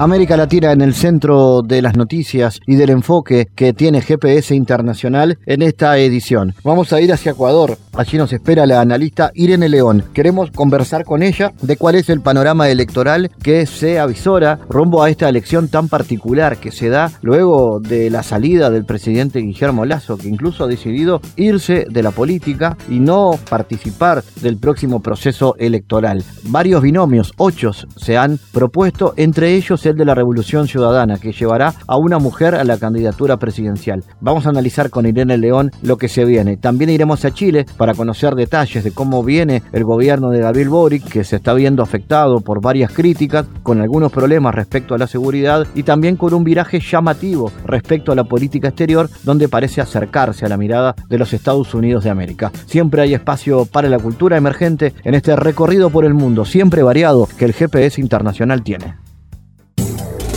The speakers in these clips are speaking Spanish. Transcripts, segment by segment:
América Latina en el centro de las noticias y del enfoque que tiene GPS Internacional en esta edición. Vamos a ir hacia Ecuador. Allí nos espera la analista Irene León. Queremos conversar con ella de cuál es el panorama electoral que se avisora rumbo a esta elección tan particular que se da luego de la salida del presidente Guillermo Lazo, que incluso ha decidido irse de la política y no participar del próximo proceso electoral. Varios binomios, ocho, se han propuesto, entre ellos de la Revolución Ciudadana, que llevará a una mujer a la candidatura presidencial. Vamos a analizar con Irene León lo que se viene. También iremos a Chile para conocer detalles de cómo viene el gobierno de Gabriel Boric, que se está viendo afectado por varias críticas, con algunos problemas respecto a la seguridad y también con un viraje llamativo respecto a la política exterior, donde parece acercarse a la mirada de los Estados Unidos de América. Siempre hay espacio para la cultura emergente en este recorrido por el mundo, siempre variado, que el GPS internacional tiene.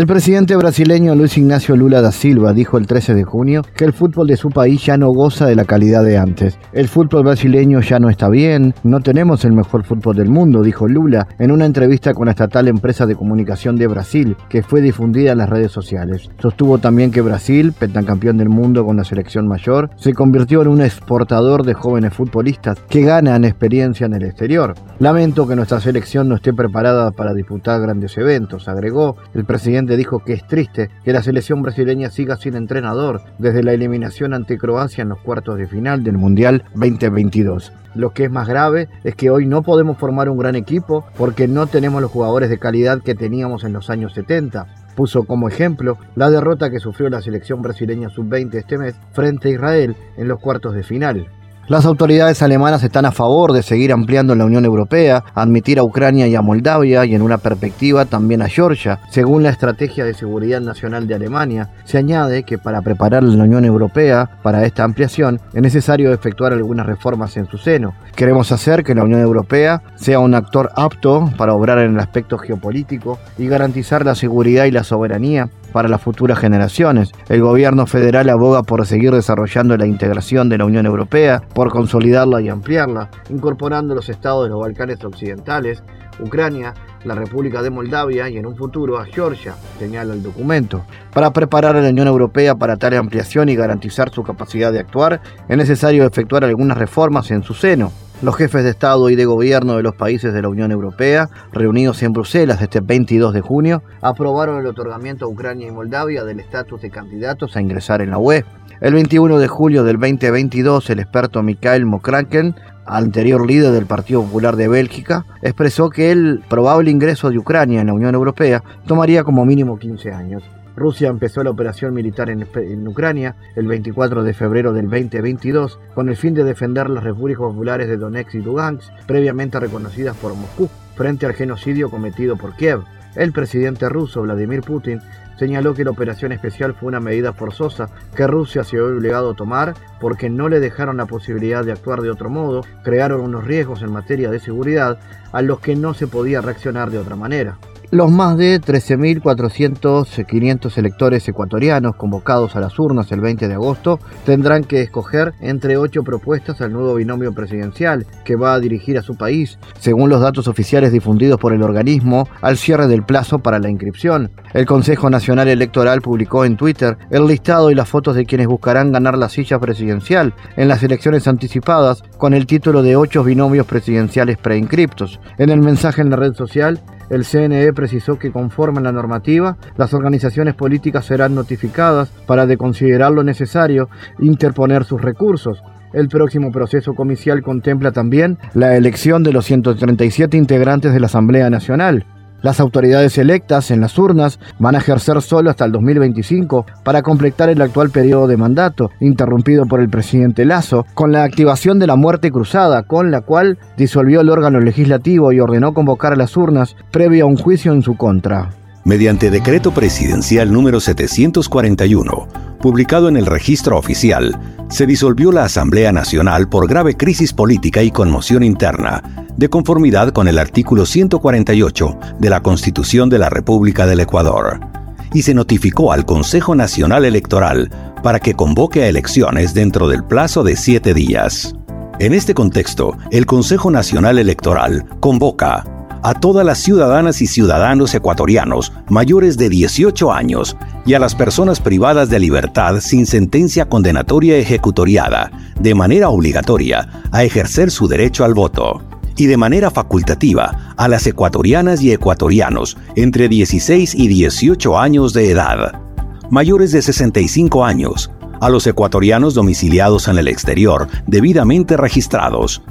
El presidente brasileño Luis Ignacio Lula da Silva dijo el 13 de junio que el fútbol de su país ya no goza de la calidad de antes. El fútbol brasileño ya no está bien, no tenemos el mejor fútbol del mundo, dijo Lula en una entrevista con la estatal empresa de comunicación de Brasil, que fue difundida en las redes sociales. Sostuvo también que Brasil, pentacampeón del mundo con la selección mayor, se convirtió en un exportador de jóvenes futbolistas que ganan experiencia en el exterior. Lamento que nuestra selección no esté preparada para disputar grandes eventos, agregó el presidente dijo que es triste que la selección brasileña siga sin entrenador desde la eliminación ante Croacia en los cuartos de final del Mundial 2022. Lo que es más grave es que hoy no podemos formar un gran equipo porque no tenemos los jugadores de calidad que teníamos en los años 70. Puso como ejemplo la derrota que sufrió la selección brasileña sub-20 este mes frente a Israel en los cuartos de final. Las autoridades alemanas están a favor de seguir ampliando la Unión Europea, admitir a Ucrania y a Moldavia y en una perspectiva también a Georgia. Según la Estrategia de Seguridad Nacional de Alemania, se añade que para preparar la Unión Europea para esta ampliación es necesario efectuar algunas reformas en su seno. Queremos hacer que la Unión Europea sea un actor apto para obrar en el aspecto geopolítico y garantizar la seguridad y la soberanía para las futuras generaciones. El gobierno federal aboga por seguir desarrollando la integración de la Unión Europea, por consolidarla y ampliarla, incorporando los estados de los Balcanes Occidentales, Ucrania, la República de Moldavia y en un futuro a Georgia, señala el documento. Para preparar a la Unión Europea para tal ampliación y garantizar su capacidad de actuar, es necesario efectuar algunas reformas en su seno. Los jefes de Estado y de Gobierno de los países de la Unión Europea, reunidos en Bruselas este 22 de junio, aprobaron el otorgamiento a Ucrania y Moldavia del estatus de candidatos a ingresar en la UE. El 21 de julio del 2022, el experto Mikhail Mokraken, anterior líder del Partido Popular de Bélgica, expresó que el probable ingreso de Ucrania en la Unión Europea tomaría como mínimo 15 años. Rusia empezó la operación militar en, Ucrania el 24 de febrero del 2022 con el fin de defender las repúblicas populares de Donetsk y Lugansk, previamente reconocidas por Moscú, frente al genocidio cometido por Kiev. El presidente ruso Vladimir Putin señaló que la operación especial fue una medida forzosa que Rusia se había obligado a tomar porque no le dejaron la posibilidad de actuar de otro modo, crearon unos riesgos en materia de seguridad a los que no se podía reaccionar de otra manera. Los más de 13.400, 500 electores ecuatorianos convocados a las urnas el 20 de agosto tendrán que escoger entre ocho propuestas al nuevo binomio presidencial que va a dirigir a su país, según los datos oficiales difundidos por el organismo al cierre del plazo para la inscripción. El Consejo Nacional Electoral publicó en Twitter el listado y las fotos de quienes buscarán ganar la silla presidencial en las elecciones anticipadas con el título de ocho binomios presidenciales preinscriptos. En el mensaje en la red social, el CNE precisó que conforme a la normativa, las organizaciones políticas serán notificadas para, de considerar lo necesario, interponer sus recursos. El próximo proceso comicial contempla también la elección de los 137 integrantes de la Asamblea Nacional. Las autoridades electas en las urnas van a ejercer solo hasta el 2025 para completar el actual periodo de mandato, interrumpido por el presidente Lazo, con la activación de la muerte cruzada, con la cual disolvió el órgano legislativo y ordenó convocar a las urnas previo a un juicio en su contra. Mediante decreto presidencial número 741, publicado en el registro oficial, se disolvió la Asamblea Nacional por grave crisis política y conmoción interna, de conformidad con el artículo 148 de la Constitución de la República del Ecuador, y se notificó al Consejo Nacional Electoral para que convoque a elecciones dentro del plazo de siete días. En este contexto, el Consejo Nacional Electoral convoca a todas las ciudadanas y ciudadanos ecuatorianos mayores de 18 años y a las personas privadas de libertad sin sentencia condenatoria ejecutoriada, de manera obligatoria, a ejercer su derecho al voto y de manera facultativa a las ecuatorianas y ecuatorianos entre 16 y 18 años de edad, mayores de 65 años, a los ecuatorianos domiciliados en el exterior debidamente registrados,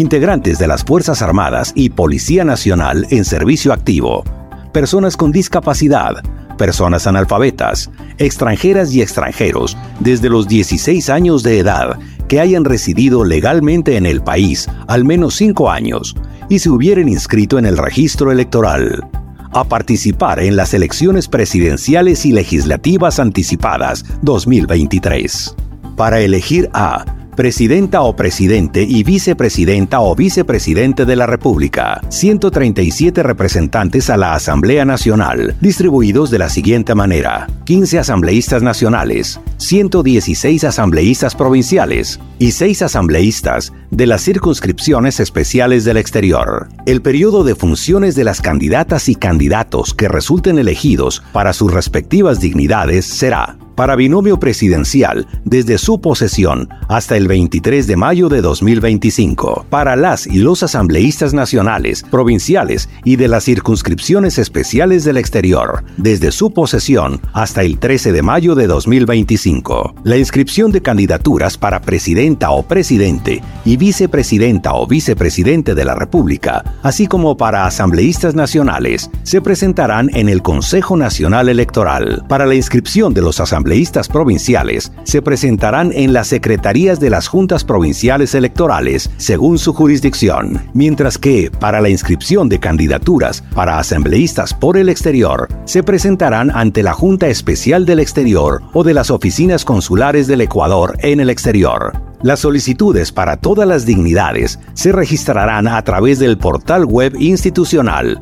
integrantes de las Fuerzas Armadas y Policía Nacional en servicio activo, personas con discapacidad, personas analfabetas, extranjeras y extranjeros desde los 16 años de edad que hayan residido legalmente en el país al menos 5 años y se hubieran inscrito en el registro electoral a participar en las elecciones presidenciales y legislativas anticipadas 2023. Para elegir a presidenta o presidente y vicepresidenta o vicepresidente de la República, 137 representantes a la Asamblea Nacional, distribuidos de la siguiente manera: 15 asambleístas nacionales, 116 asambleístas provinciales y 6 asambleístas de las circunscripciones especiales del exterior. El periodo de funciones de las candidatas y candidatos que resulten elegidos para sus respectivas dignidades será para binomio presidencial desde su posesión hasta el 23 de mayo de 2025. Para las y los asambleístas nacionales, provinciales y de las circunscripciones especiales del exterior, desde su posesión hasta el 13 de mayo de 2025. La inscripción de candidaturas para presidenta o presidente y vicepresidenta o vicepresidente de la República, así como para asambleístas nacionales, se presentarán en el Consejo Nacional Electoral. Para la inscripción de los asambleístas provinciales se presentarán en las secretarías de las juntas provinciales electorales según su jurisdicción, mientras que para la inscripción de candidaturas para asambleístas por el exterior se presentarán ante la Junta Especial del Exterior o de las oficinas consulares del Ecuador en el exterior. Las solicitudes para todas las dignidades se registrarán a través del portal web institucional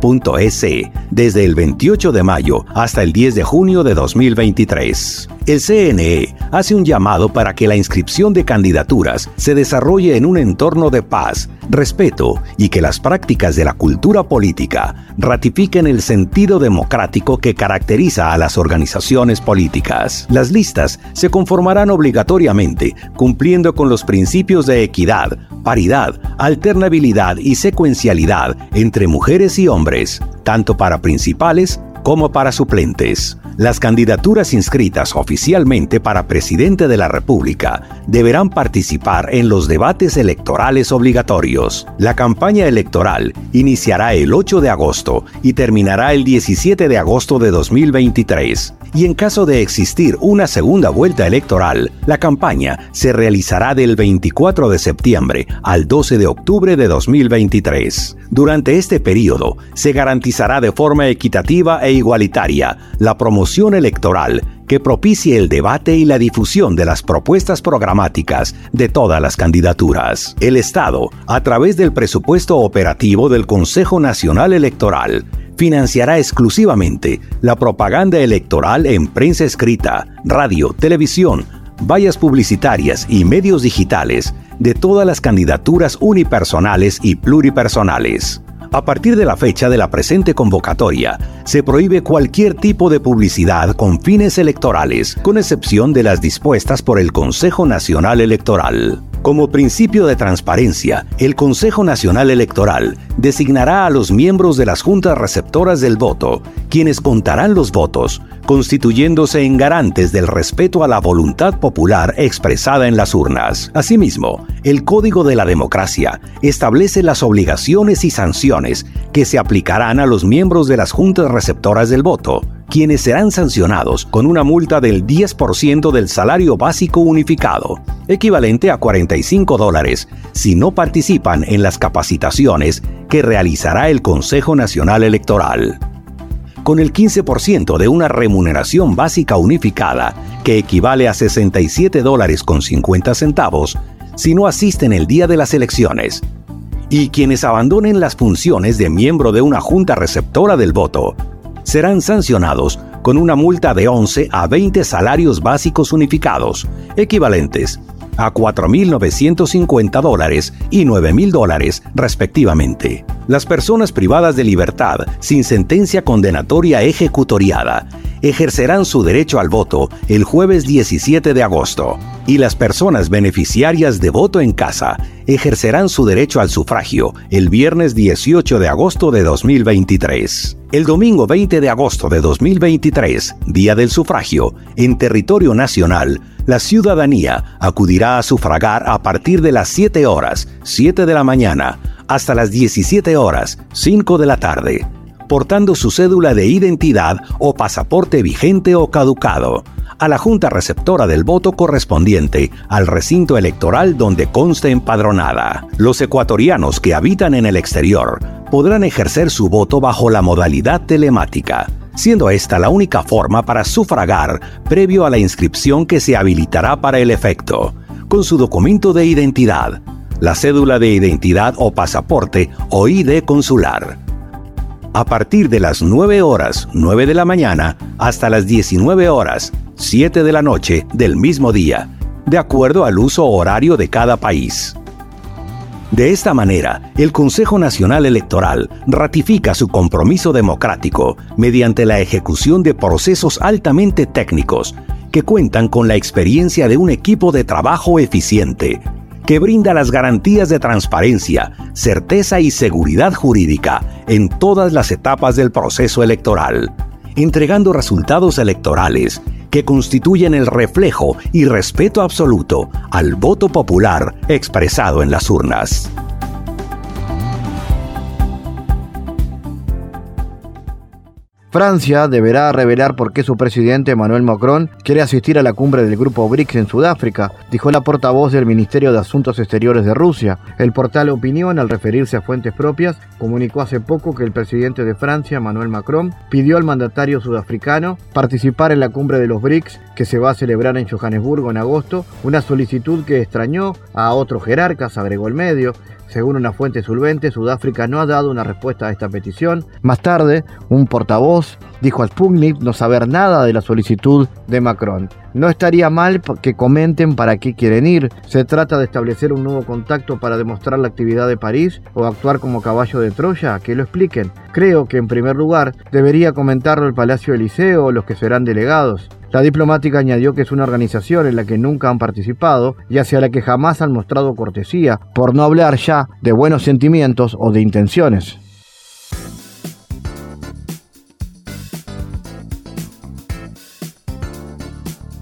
www.cne.gov.es desde el 28 de mayo hasta el 10 de junio de 2023. El CNE hace un llamado para que la inscripción de candidaturas se desarrolle en un entorno de paz, respeto y que las prácticas de la cultura política ratifiquen el sentido democrático que caracteriza a las organizaciones políticas. Las listas se conformarán obligatoriamente cumpliendo con los principios de equidad, paridad, alternabilidad y secuencialidad entre mujeres y hombres, tanto para principales como para suplentes. Las candidaturas inscritas oficialmente para presidente de la República deberán participar en los debates electorales obligatorios. La campaña electoral iniciará el 8 de agosto y terminará el 17 de agosto de 2023. Y en caso de existir una segunda vuelta electoral, la campaña se realizará del 24 de septiembre al 12 de octubre de 2023. Durante este periodo, se garantizará de forma equitativa e igualitaria la promoción electoral que propicie el debate y la difusión de las propuestas programáticas de todas las candidaturas. El Estado, a través del presupuesto operativo del Consejo Nacional Electoral, financiará exclusivamente la propaganda electoral en prensa escrita, radio, televisión, vallas publicitarias y medios digitales de todas las candidaturas unipersonales y pluripersonales. A partir de la fecha de la presente convocatoria, se prohíbe cualquier tipo de publicidad con fines electorales, con excepción de las dispuestas por el Consejo Nacional Electoral. Como principio de transparencia, el Consejo Nacional Electoral designará a los miembros de las juntas receptoras del voto, quienes contarán los votos, constituyéndose en garantes del respeto a la voluntad popular expresada en las urnas. Asimismo, el Código de la Democracia establece las obligaciones y sanciones que se aplicarán a los miembros de las juntas receptoras del voto, quienes serán sancionados con una multa del 10% del salario básico unificado, equivalente a 45 dólares, si no participan en las capacitaciones que realizará el Consejo Nacional Electoral. Con el 15% de una remuneración básica unificada, que equivale a 67 dólares con 50 centavos, si no asisten el día de las elecciones, y quienes abandonen las funciones de miembro de una junta receptora del voto serán sancionados con una multa de 11 a 20 salarios básicos unificados, equivalentes a 4.950 dólares y 9.000 dólares respectivamente. Las personas privadas de libertad sin sentencia condenatoria ejecutoriada ejercerán su derecho al voto el jueves 17 de agosto y las personas beneficiarias de voto en casa ejercerán su derecho al sufragio el viernes 18 de agosto de 2023. El domingo 20 de agosto de 2023, día del sufragio, en territorio nacional, la ciudadanía acudirá a sufragar a partir de las 7 horas, 7 de la mañana, hasta las 17 horas, 5 de la tarde portando su cédula de identidad o pasaporte vigente o caducado a la junta receptora del voto correspondiente al recinto electoral donde conste empadronada. Los ecuatorianos que habitan en el exterior podrán ejercer su voto bajo la modalidad telemática, siendo esta la única forma para sufragar previo a la inscripción que se habilitará para el efecto, con su documento de identidad, la cédula de identidad o pasaporte o ID consular a partir de las 9 horas 9 de la mañana hasta las 19 horas 7 de la noche del mismo día, de acuerdo al uso horario de cada país. De esta manera, el Consejo Nacional Electoral ratifica su compromiso democrático mediante la ejecución de procesos altamente técnicos que cuentan con la experiencia de un equipo de trabajo eficiente, que brinda las garantías de transparencia, certeza y seguridad jurídica en todas las etapas del proceso electoral, entregando resultados electorales que constituyen el reflejo y respeto absoluto al voto popular expresado en las urnas. Francia deberá revelar por qué su presidente Emmanuel Macron quiere asistir a la cumbre del grupo BRICS en Sudáfrica, dijo la portavoz del Ministerio de Asuntos Exteriores de Rusia. El portal Opinión, al referirse a fuentes propias, comunicó hace poco que el presidente de Francia, Emmanuel Macron, pidió al mandatario sudafricano participar en la cumbre de los BRICS que se va a celebrar en Johannesburgo en agosto, una solicitud que extrañó a otros jerarcas, agregó el medio. Según una fuente solvente, Sudáfrica no ha dado una respuesta a esta petición. Más tarde, un portavoz dijo al Sputnik no saber nada de la solicitud de Macron. No estaría mal que comenten para qué quieren ir. Se trata de establecer un nuevo contacto para demostrar la actividad de París o actuar como caballo de Troya, que lo expliquen. Creo que en primer lugar debería comentarlo el Palacio Eliseo o los que serán delegados. La diplomática añadió que es una organización en la que nunca han participado y hacia la que jamás han mostrado cortesía, por no hablar ya de buenos sentimientos o de intenciones.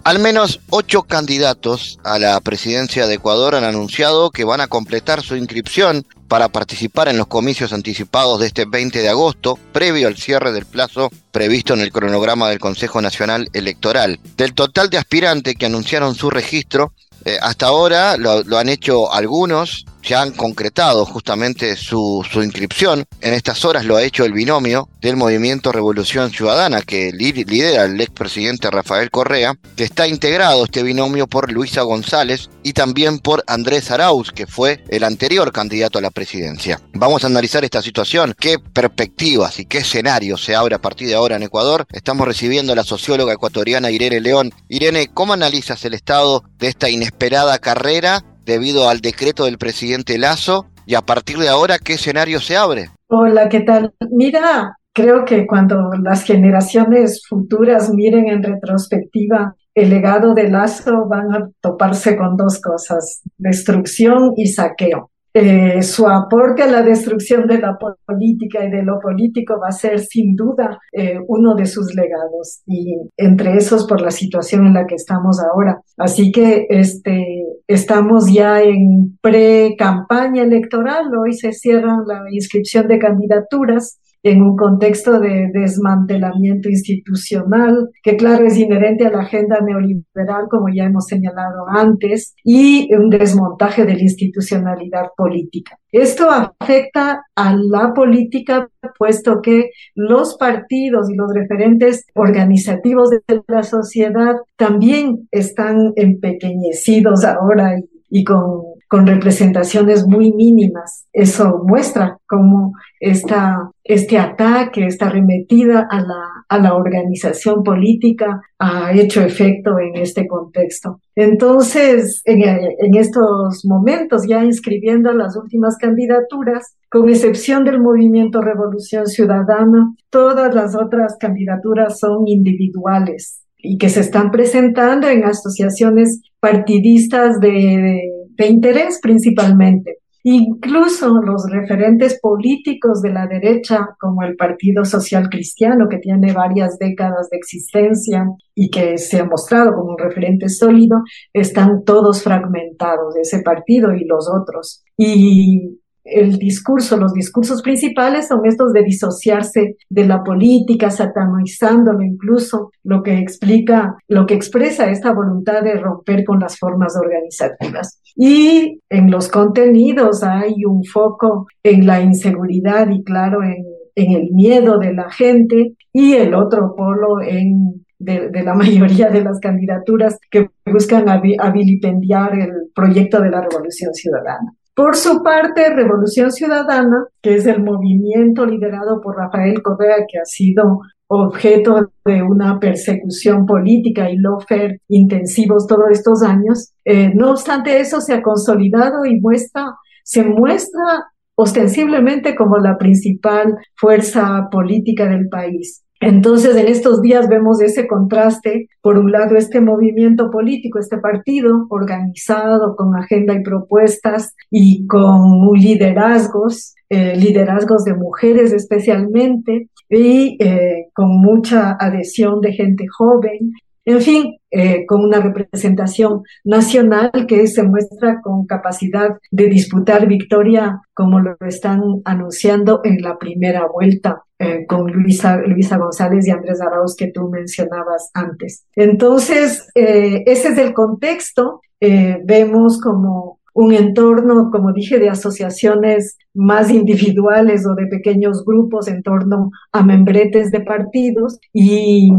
Al menos ocho candidatos a la presidencia de Ecuador han anunciado que van a completar su inscripción para participar en los comicios anticipados de este 20 de agosto, previo al cierre del plazo previsto en el cronograma del Consejo Nacional Electoral. Del total de aspirantes que anunciaron su registro, eh, hasta ahora lo, lo han hecho algunos, ya han concretado justamente su, inscripción. En estas horas lo ha hecho el binomio del movimiento Revolución Ciudadana que lidera el expresidente Rafael Correa, que está integrado este binomio por Luisa González y también por Andrés Arauz, que fue el anterior candidato a la presidencia. Vamos a analizar esta situación, qué perspectivas y qué escenario se abre a partir de ahora en Ecuador. Estamos recibiendo a la socióloga ecuatoriana Irene León. Irene, ¿cómo analizas el estado de esta inesperada carrera debido al decreto del presidente Lazo y a partir de ahora, ¿qué escenario se abre? Hola, ¿qué tal? Mira, creo que cuando las generaciones futuras miren en retrospectiva el legado de Lazo van a toparse con dos cosas, destrucción y saqueo. Eh, su aporte a la destrucción de la política y de lo político va a ser sin duda eh, uno de sus legados y entre esos por la situación en la que estamos ahora. Así que este, estamos ya en pre-campaña electoral, hoy se cierra la inscripción de candidaturas en un contexto de desmantelamiento institucional, que claro es inherente a la agenda neoliberal, como ya hemos señalado antes, y un desmontaje de la institucionalidad política. Esto afecta a la política, puesto que los partidos y los referentes organizativos de la sociedad también están empequeñecidos ahora y, y con con representaciones muy mínimas. Eso muestra cómo esta, este ataque, esta arremetida a la, a la organización política ha hecho efecto en este contexto. Entonces, en, en estos momentos, ya inscribiendo las últimas candidaturas, con excepción del movimiento Revolución Ciudadana, todas las otras candidaturas son individuales y que se están presentando en asociaciones partidistas de de interés principalmente. Incluso los referentes políticos de la derecha, como el Partido Social Cristiano, que tiene varias décadas de existencia y que se ha mostrado como un referente sólido, están todos fragmentados, ese partido y los otros. Y el discurso, los discursos principales son estos de disociarse de la política, satanizándolo incluso, lo que explica, lo que expresa esta voluntad de romper con las formas organizativas. Y en los contenidos hay un foco en la inseguridad y claro, en, el miedo de la gente y el otro polo en de, la mayoría de las candidaturas que buscan avilipendiar el proyecto de la revolución ciudadana. Por su parte, Revolución Ciudadana, que es el movimiento liderado por Rafael Correa, que ha sido objeto de una persecución política y lofer intensivos todos estos años, eh, no obstante eso se ha consolidado y muestra, se muestra ostensiblemente como la principal fuerza política del país. Entonces, en estos días vemos ese contraste, por un lado, este movimiento político, este partido organizado con agenda y propuestas y con liderazgos, eh, liderazgos de mujeres especialmente, y eh, con mucha adhesión de gente joven, en fin, eh, con una representación nacional que se muestra con capacidad de disputar victoria, como lo están anunciando en la primera vuelta eh, con Luisa, González y Andrés Arauz que tú mencionabas antes. Entonces, eh, ese es el contexto. vemos como un entorno, como dije, de asociaciones más individuales o de pequeños grupos en torno a membretes de partidos y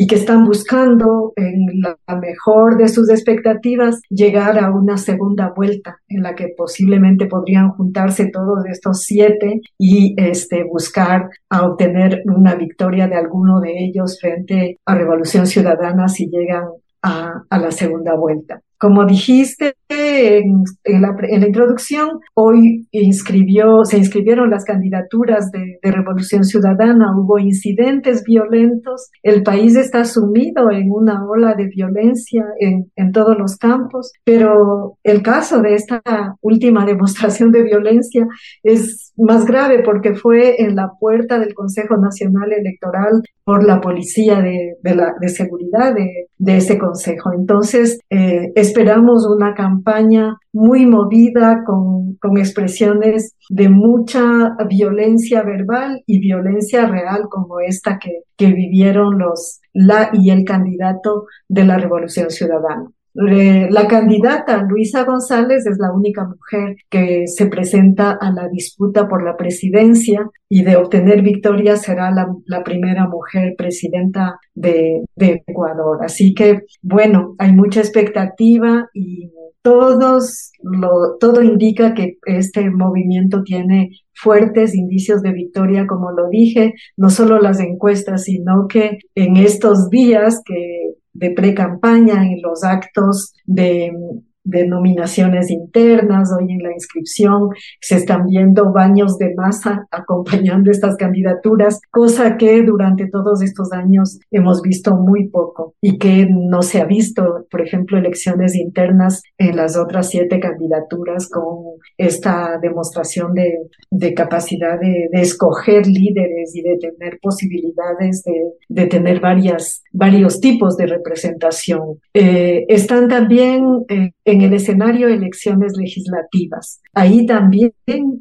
y que están buscando en la mejor de sus expectativas llegar a una segunda vuelta en la que posiblemente podrían juntarse todos estos siete y este, buscar a obtener una victoria de alguno de ellos frente a Revolución Ciudadana si llegan a, a la segunda vuelta. Como dijiste en, la, introducción, hoy inscribió, se inscribieron las candidaturas de, Revolución Ciudadana, hubo incidentes violentos, el país está sumido en una ola de violencia en, en todos los campos, pero el caso de esta última demostración de violencia es más grave porque fue en la puerta del Consejo Nacional Electoral por la policía de, de, la, de seguridad de, de, ese consejo. Entonces, eh, esperamos una campaña muy movida con, con expresiones de mucha violencia verbal y violencia real como esta que, que vivieron los la y el candidato de la Revolución Ciudadana. La candidata Luisa González es la única mujer que se presenta a la disputa por la presidencia y de obtener victoria será la, primera mujer presidenta de, Ecuador. Así que, bueno, hay mucha expectativa y todos todo indica que este movimiento tiene fuertes indicios de victoria, como lo dije, no solo las encuestas, sino que en estos días que de pre-campaña, en los actos de, denominaciones internas, hoy en la inscripción se están viendo baños de masa acompañando estas candidaturas, cosa que durante todos estos años hemos visto muy poco y que no se ha visto, por ejemplo, elecciones internas en las otras siete candidaturas con esta demostración de, de capacidad de, de, escoger líderes y de tener posibilidades de, de tener varias, varios tipos de representación. Eh, están también eh, en el escenario elecciones legislativas. Ahí también,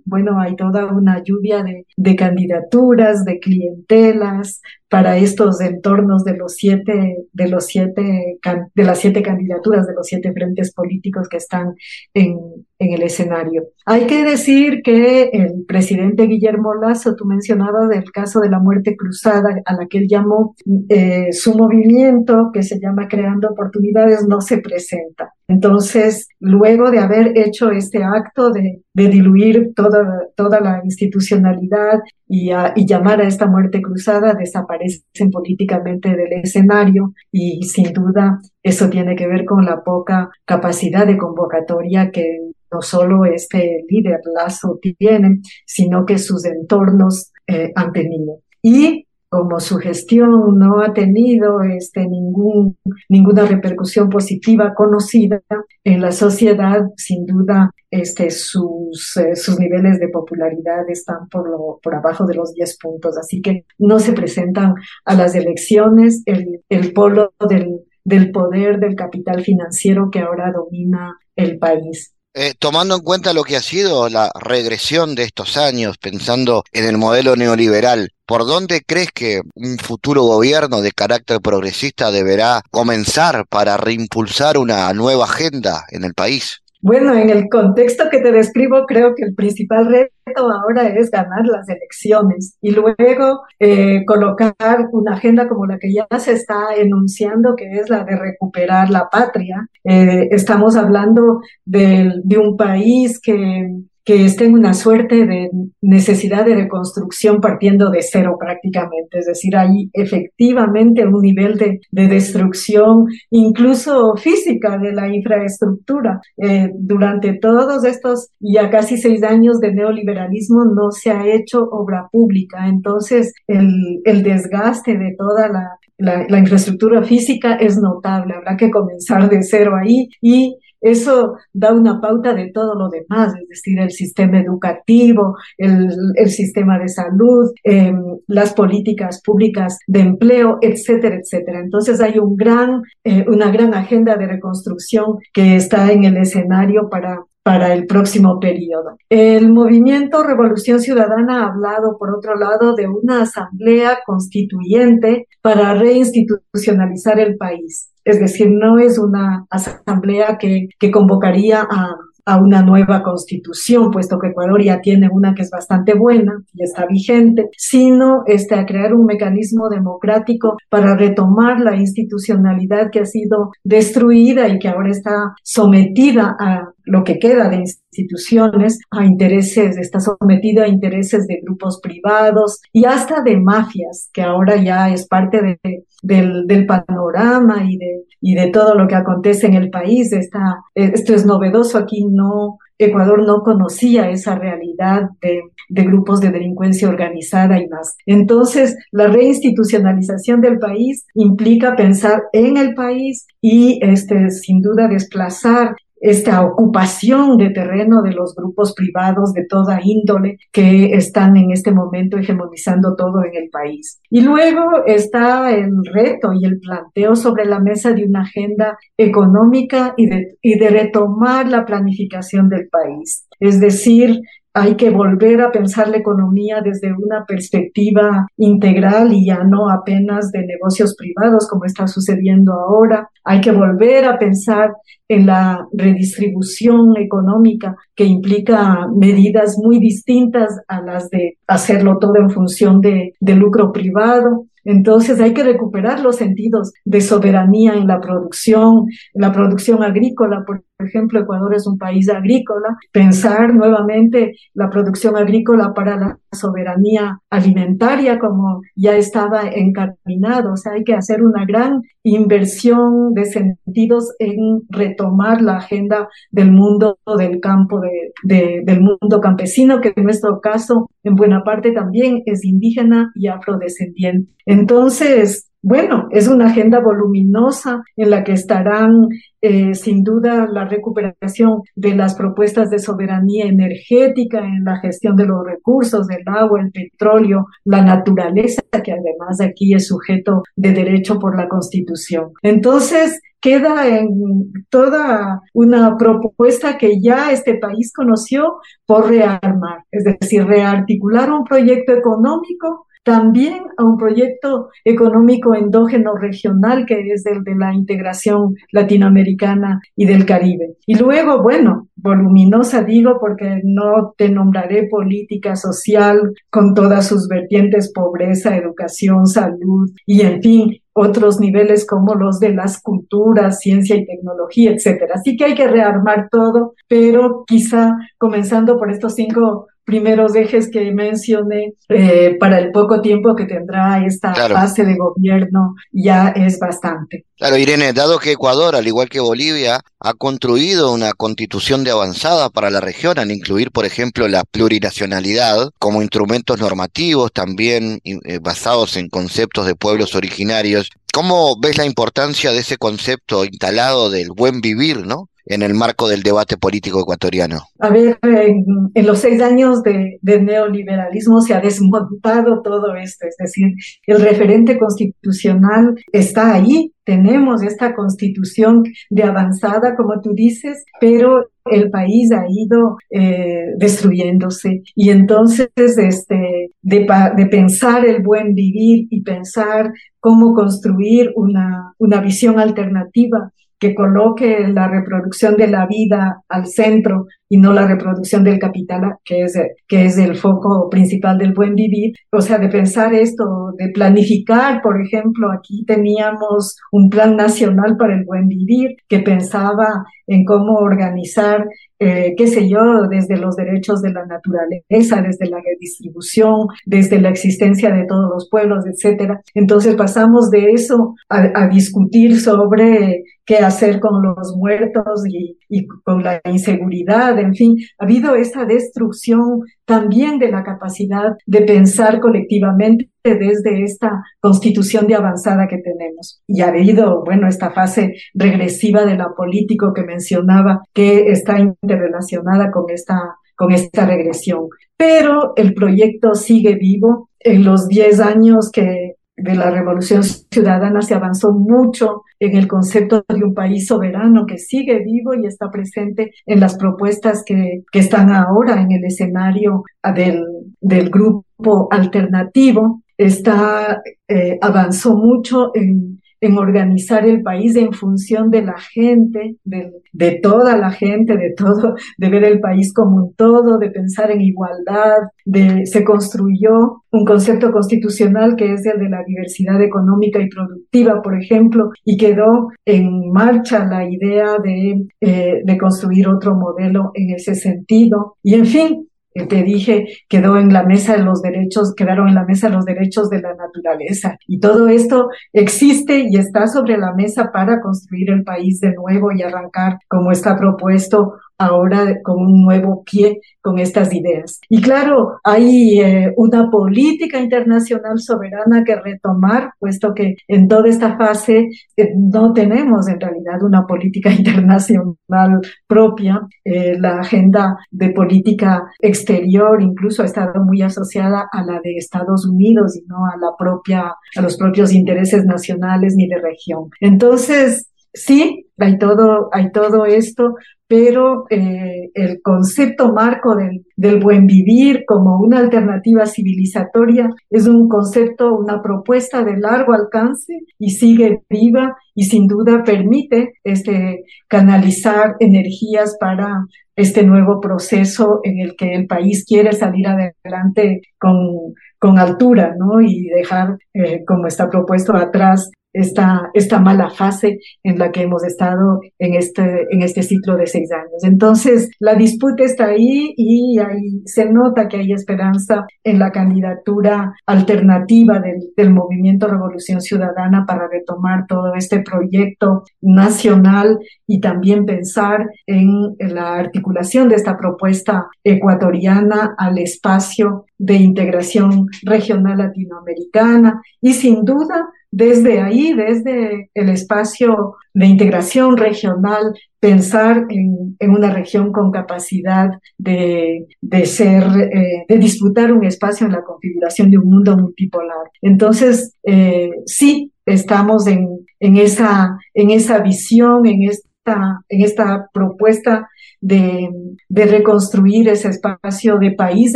bueno, hay toda una lluvia de, de candidaturas, de clientelas, para estos entornos de los siete, de los siete, de las siete candidaturas, de los siete frentes políticos que están en, en el escenario. Hay que decir que el presidente Guillermo Lazo, tú mencionabas el caso de la muerte cruzada, a la que él llamó eh, su movimiento, que se llama Creando Oportunidades, no se presenta. Entonces, luego de haber hecho este acto de, de diluir toda, toda la institucionalidad y, a, y llamar a esta muerte cruzada, desaparecen políticamente del escenario y sin duda eso tiene que ver con la poca capacidad de convocatoria que no solo este líder Lazo tiene, sino que sus entornos eh, han tenido. Y como su gestión no ha tenido este, ningún, ninguna repercusión positiva conocida en la sociedad, sin duda este, sus, eh, sus niveles de popularidad están por, lo, por abajo de los 10 puntos. Así que no se presentan a las elecciones el, el polo del, del poder del capital financiero que ahora domina el país. Eh, tomando en cuenta lo que ha sido la regresión de estos años, pensando en el modelo neoliberal, ¿por dónde crees que un futuro gobierno de carácter progresista deberá comenzar para reimpulsar una nueva agenda en el país? Bueno, en el contexto que te describo, creo que el principal reto ahora es ganar las elecciones y luego eh, colocar una agenda como la que ya se está enunciando, que es la de recuperar la patria. Eh, estamos hablando de, de un país que que esté en una suerte de necesidad de reconstrucción partiendo de cero prácticamente. Es decir, hay efectivamente un nivel de, de destrucción, incluso física, de la infraestructura. Eh, durante todos estos ya casi seis años de neoliberalismo no se ha hecho obra pública. Entonces, el, el desgaste de toda la, la, la infraestructura física es notable. Habrá que comenzar de cero ahí y eso da una pauta de todo lo demás, es decir, el sistema educativo, el, sistema de salud, eh, las políticas públicas de empleo, etcétera, etcétera. Entonces hay un gran, eh, una gran agenda de reconstrucción que está en el escenario para para el próximo periodo. El movimiento Revolución Ciudadana ha hablado, por otro lado, de una asamblea constituyente para reinstitucionalizar el país. Es decir, no es una asamblea que, convocaría a a una nueva constitución, puesto que Ecuador ya tiene una que es bastante buena y está vigente, sino este, a crear un mecanismo democrático para retomar la institucionalidad que ha sido destruida y que ahora está sometida a lo que queda de instituciones, a intereses, está sometida a intereses de grupos privados y hasta de mafias, que ahora ya es parte de, del, del, panorama y de, y de todo lo que acontece en el país. Está, esto es novedoso aquí, no, Ecuador no conocía esa realidad de, de, grupos de delincuencia organizada y más. Entonces, la reinstitucionalización del país implica pensar en el país y, este, sin duda, desplazar esta ocupación de terreno de los grupos privados de toda índole que están en este momento hegemonizando todo en el país. Y luego está el reto y el planteo sobre la mesa de una agenda económica y de, y de retomar la planificación del país. Es decir, hay que volver a pensar la economía desde una perspectiva integral y ya no apenas de negocios privados como está sucediendo ahora. Hay que volver a pensar en la redistribución económica que implica medidas muy distintas a las de hacerlo todo en función de, lucro privado. Entonces hay que recuperar los sentidos de soberanía en la producción, la producción agrícola, ejemplo, Ecuador es un país agrícola, pensar nuevamente la producción agrícola para la soberanía alimentaria como ya estaba encaminado. O sea, hay que hacer una gran inversión de sentidos en retomar la agenda del mundo del campo, de, del mundo campesino, que en nuestro caso, en buena parte también es indígena y afrodescendiente. Entonces, bueno, es una agenda voluminosa en la que estarán eh, sin duda la recuperación de las propuestas de soberanía energética en la gestión de los recursos, del agua, el petróleo, la naturaleza, que además aquí es sujeto de derecho por la Constitución. Entonces, queda en toda una propuesta que ya este país conoció por rearmar, es decir, rearticular un proyecto económico también a un proyecto económico endógeno regional que es el de la integración latinoamericana y del Caribe. Y luego, bueno, voluminosa digo porque no te nombraré política social con todas sus vertientes, pobreza, educación, salud y en fin, otros niveles como los de las culturas, ciencia y tecnología, etcétera. Así que hay que rearmar todo, pero quizá comenzando por estos cinco primeros ejes que mencioné eh, para el poco tiempo que tendrá esta fase de gobierno ya es bastante. Claro, Irene, dado que Ecuador, al igual que Bolivia, ha construido una constitución de avanzada para la región, al incluir, por ejemplo, la plurinacionalidad como instrumentos normativos, también eh, basados en conceptos de pueblos originarios, ¿cómo ves la importancia de ese concepto instalado del buen vivir, ¿no? En el marco del debate político ecuatoriano? A ver, en, los seis años de, neoliberalismo se ha desmontado todo esto, es decir, el referente constitucional está ahí, tenemos esta constitución de avanzada, como tú dices, pero el país ha ido eh, destruyéndose. Y entonces, este, de, de, pensar el buen vivir y pensar cómo construir una, una visión alternativa que coloque la reproducción de la vida al centro y no la reproducción del capital, que es, que es el foco principal del buen vivir. O sea, de pensar esto, de planificar, por ejemplo, aquí teníamos un plan nacional para el buen vivir que pensaba en cómo organizar, eh, qué sé yo, desde los derechos de la naturaleza, desde la redistribución, desde la existencia de todos los pueblos, etcétera. Entonces pasamos de eso a, a discutir sobre qué hacer con los muertos y, y con la inseguridad en fin, ha habido esa destrucción también de la capacidad de pensar colectivamente desde esta constitución de avanzada que tenemos. Y ha habido, bueno, esta fase regresiva de la política que mencionaba, que está interrelacionada con esta, con esta regresión. Pero el proyecto sigue vivo. En los 10 años que de la Revolución Ciudadana se avanzó mucho en el concepto de un país soberano que sigue vivo y está presente en las propuestas que, están ahora en el escenario del, del grupo alternativo. Está, eh, avanzó mucho en en organizar el país en función de la gente, de, de, toda la gente, de todo, de ver el país como un todo, de pensar en igualdad, de, se construyó un concepto constitucional que es el de la diversidad económica y productiva, por ejemplo, y quedó en marcha la idea de, eh, de construir otro modelo en ese sentido. Y en fin, te dije, quedó en la mesa de los derechos, quedaron en la mesa los derechos de la naturaleza. Y todo esto existe y está sobre la mesa para construir el país de nuevo y arrancar, como está propuesto, ahora con un nuevo pie con estas ideas. Y claro, hay eh, una política internacional soberana que retomar, puesto que en toda esta fase eh, no tenemos en realidad una política internacional propia. Eh, la agenda de política exterior incluso ha estado muy asociada a la de Estados Unidos y no a la propia, a los propios intereses nacionales ni de región. Entonces, sí, hay todo, hay todo esto, pero eh, el concepto marco del, del, buen vivir como una alternativa civilizatoria es un concepto, una propuesta de largo alcance y sigue viva y sin duda permite este, canalizar energías para este nuevo proceso en el que el país quiere salir adelante con, con altura, ¿no? Y dejar, eh, como está propuesto atrás, esta, esta mala fase en la que hemos estado en este, en este ciclo de seis años. Entonces, la disputa está ahí y ahí se nota que hay esperanza en la candidatura alternativa del, del movimiento Revolución Ciudadana para retomar todo este proyecto nacional y también pensar en la articulación de esta propuesta ecuatoriana al espacio de integración regional latinoamericana y sin duda desde ahí, desde el espacio de integración regional, pensar en, una región con capacidad de, ser, eh, de disputar un espacio en la configuración de un mundo multipolar. Entonces, eh, sí, estamos en, en, esa, en esa visión, en esta, en esta propuesta de, reconstruir ese espacio de país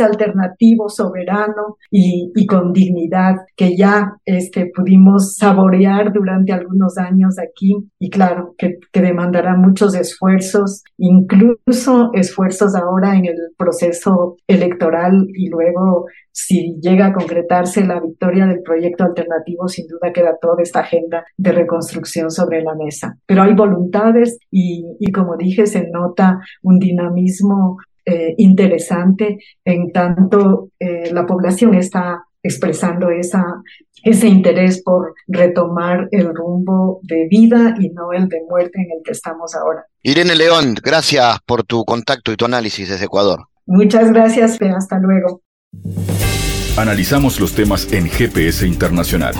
alternativo, soberano y, con dignidad que ya este, pudimos saborear durante algunos años aquí. Y claro, que, que demandará muchos esfuerzos, incluso esfuerzos ahora en el proceso electoral y luego si llega a concretarse la victoria del proyecto alternativo, sin duda queda toda esta agenda de reconstrucción sobre la mesa. Pero hay voluntades y, y como dije, se nota un dinamismo eh, interesante en tanto eh, la población está expresando esa, ese interés por retomar el rumbo de vida y no el de muerte en el que estamos ahora. Irene León, gracias por tu contacto y tu análisis desde Ecuador. Muchas gracias, hasta luego. Analizamos los temas en GPS Internacional.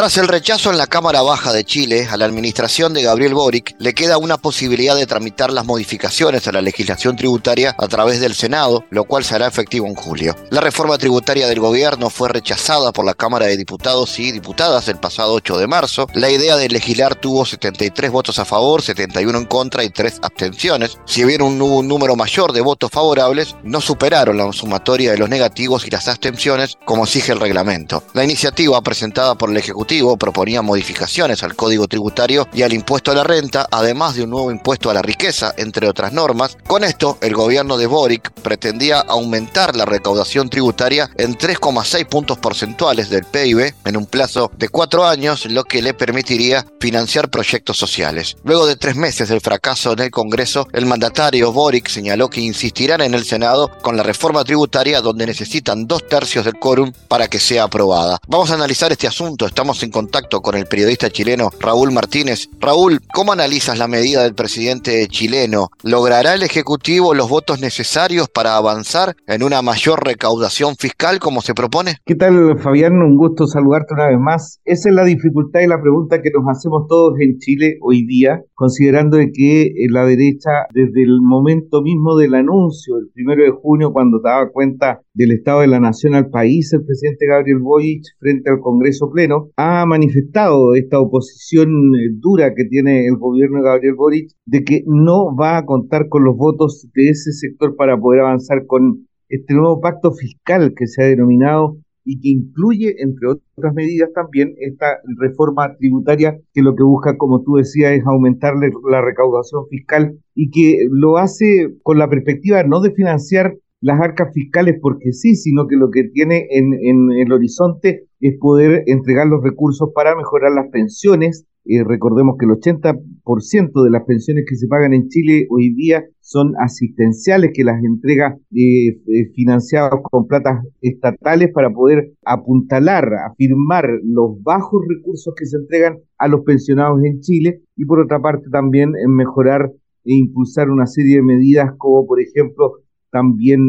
Tras el rechazo en la Cámara Baja de Chile a la administración de Gabriel Boric, le queda una posibilidad de tramitar las modificaciones a la legislación tributaria a través del Senado, lo cual será efectivo en julio. La reforma tributaria del gobierno fue rechazada por la Cámara de Diputados y Diputadas el pasado 8 de marzo. La idea de legislar tuvo 73 votos a favor, 71 en contra y 3 abstenciones. Si bien un, un número mayor de votos favorables, no superaron la sumatoria de los negativos y las abstenciones como exige el reglamento. La iniciativa presentada por el Ejecutivo proponía modificaciones al Código Tributario y al impuesto a la renta, además de un nuevo impuesto a la riqueza, entre otras normas. Con esto, el gobierno de Boric pretendía aumentar la recaudación tributaria en 3,6 puntos porcentuales del PIB en un plazo de cuatro años, lo que le permitiría financiar proyectos sociales. Luego de tres meses del fracaso en el Congreso, el mandatario Boric señaló que insistirán en el Senado con la reforma tributaria donde necesitan dos tercios del quórum para que sea aprobada. Vamos a analizar este asunto. Estamos en contacto con el periodista chileno Raúl Martínez. Raúl, ¿cómo analizas la medida del presidente chileno? ¿Logrará el Ejecutivo los votos necesarios para avanzar en una mayor recaudación fiscal como se propone? ¿Qué tal, Fabián? Un gusto saludarte una vez más. Esa es la dificultad y la pregunta que nos hacemos todos en Chile hoy día, considerando que eh, la derecha, desde el momento mismo del anuncio, el primero de junio, cuando daba cuenta del Estado de la Nación al país, el presidente Gabriel Boric, frente al Congreso Pleno, ha manifestado esta oposición eh, dura que tiene el gobierno de Gabriel Boric de que no va a contar con los votos de ese sector para poder avanzar con este nuevo pacto fiscal que se ha denominado y que incluye, entre otras medidas, también esta reforma tributaria que lo que busca, como tú decías, es aumentarle la recaudación fiscal y que lo hace con la perspectiva no de financiar las arcas fiscales porque sí, sino que lo que tiene en, en el horizonte es poder entregar los recursos para mejorar las pensiones. Eh, recordemos que el 80% de las pensiones que se pagan en Chile hoy día son asistenciales, que las entrega eh, eh, financiadas con platas estatales para poder apuntalar, afirmar los bajos recursos que se entregan a los pensionados en Chile y por otra parte también en mejorar e impulsar una serie de medidas como por ejemplo también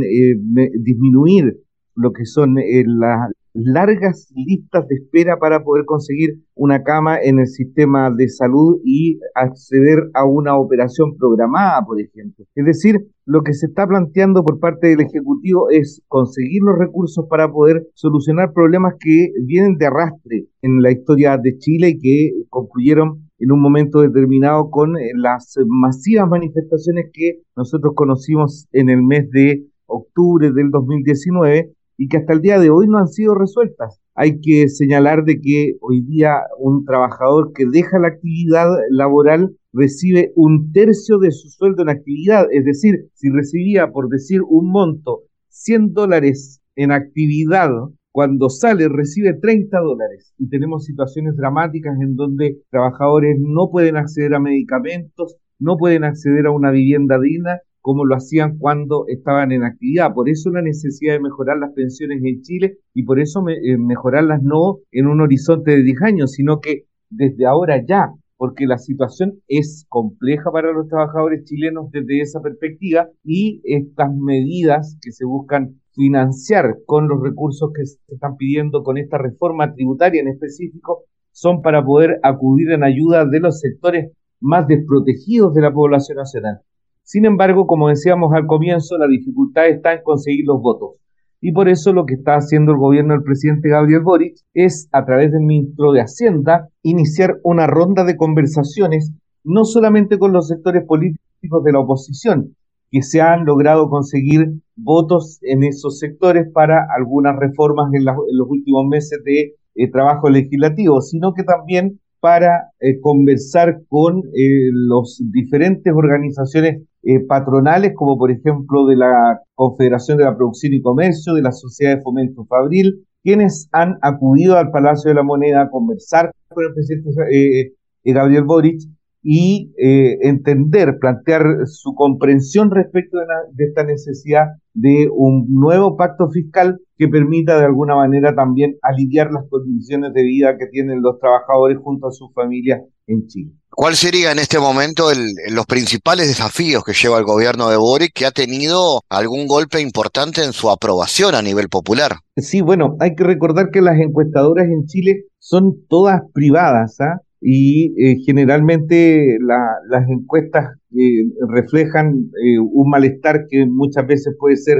disminuir lo que son las largas listas de espera para poder conseguir una cama en el sistema de salud y acceder a una operación programada, por ejemplo. Es decir, lo que se está planteando por parte del Ejecutivo es conseguir los recursos para poder solucionar problemas que vienen de arrastre en la historia de Chile y que concluyeron en un momento determinado con eh, las masivas manifestaciones que nosotros conocimos en el mes de octubre del 2019 y que hasta el día de hoy no han sido resueltas. Hay que señalar de que hoy día un trabajador que deja la actividad laboral recibe un tercio de su sueldo en actividad, es decir, si recibía, por decir un monto, 100 dólares en actividad, cuando sale recibe 30 dólares y tenemos situaciones dramáticas en donde trabajadores no pueden acceder a medicamentos, no pueden acceder a una vivienda digna como lo hacían cuando estaban en actividad. Por eso la necesidad de mejorar las pensiones en Chile y por eso eh, mejorarlas no en un horizonte de 10 años, sino que desde ahora ya, porque la situación es compleja para los trabajadores chilenos desde esa perspectiva y estas medidas que se buscan financiar con los recursos que se están pidiendo con esta reforma tributaria en específico son para poder acudir en ayuda de los sectores más desprotegidos de la población nacional. Sin embargo, como decíamos al comienzo, la dificultad está en conseguir los votos. Y por eso lo que está haciendo el gobierno del presidente Gabriel Boric es, a través del ministro de Hacienda, iniciar una ronda de conversaciones, no solamente con los sectores políticos de la oposición, que se han logrado conseguir votos en esos sectores para algunas reformas en, los últimos meses de eh, trabajo legislativo, sino que también para eh, conversar con eh, las diferentes organizaciones eh, patronales, como por ejemplo de la Confederación de la Producción y Comercio, de la Sociedad de Fomento Fabril, quienes han acudido al Palacio de la Moneda a conversar con el presidente Gabriel Boric y eh, entender, plantear su comprensión respecto de, esta necesidad de un nuevo pacto fiscal que permita de alguna manera también aliviar las condiciones de vida que tienen los trabajadores junto a sus familias en Chile. ¿Cuál sería en este momento los principales desafíos que lleva el gobierno de Boric, que ha tenido algún golpe importante en su aprobación a nivel popular? Sí, bueno, hay que recordar que las encuestadoras en Chile son todas privadas, ¿ah? Y eh, generalmente las encuestas eh, reflejan eh, un malestar que muchas veces puede ser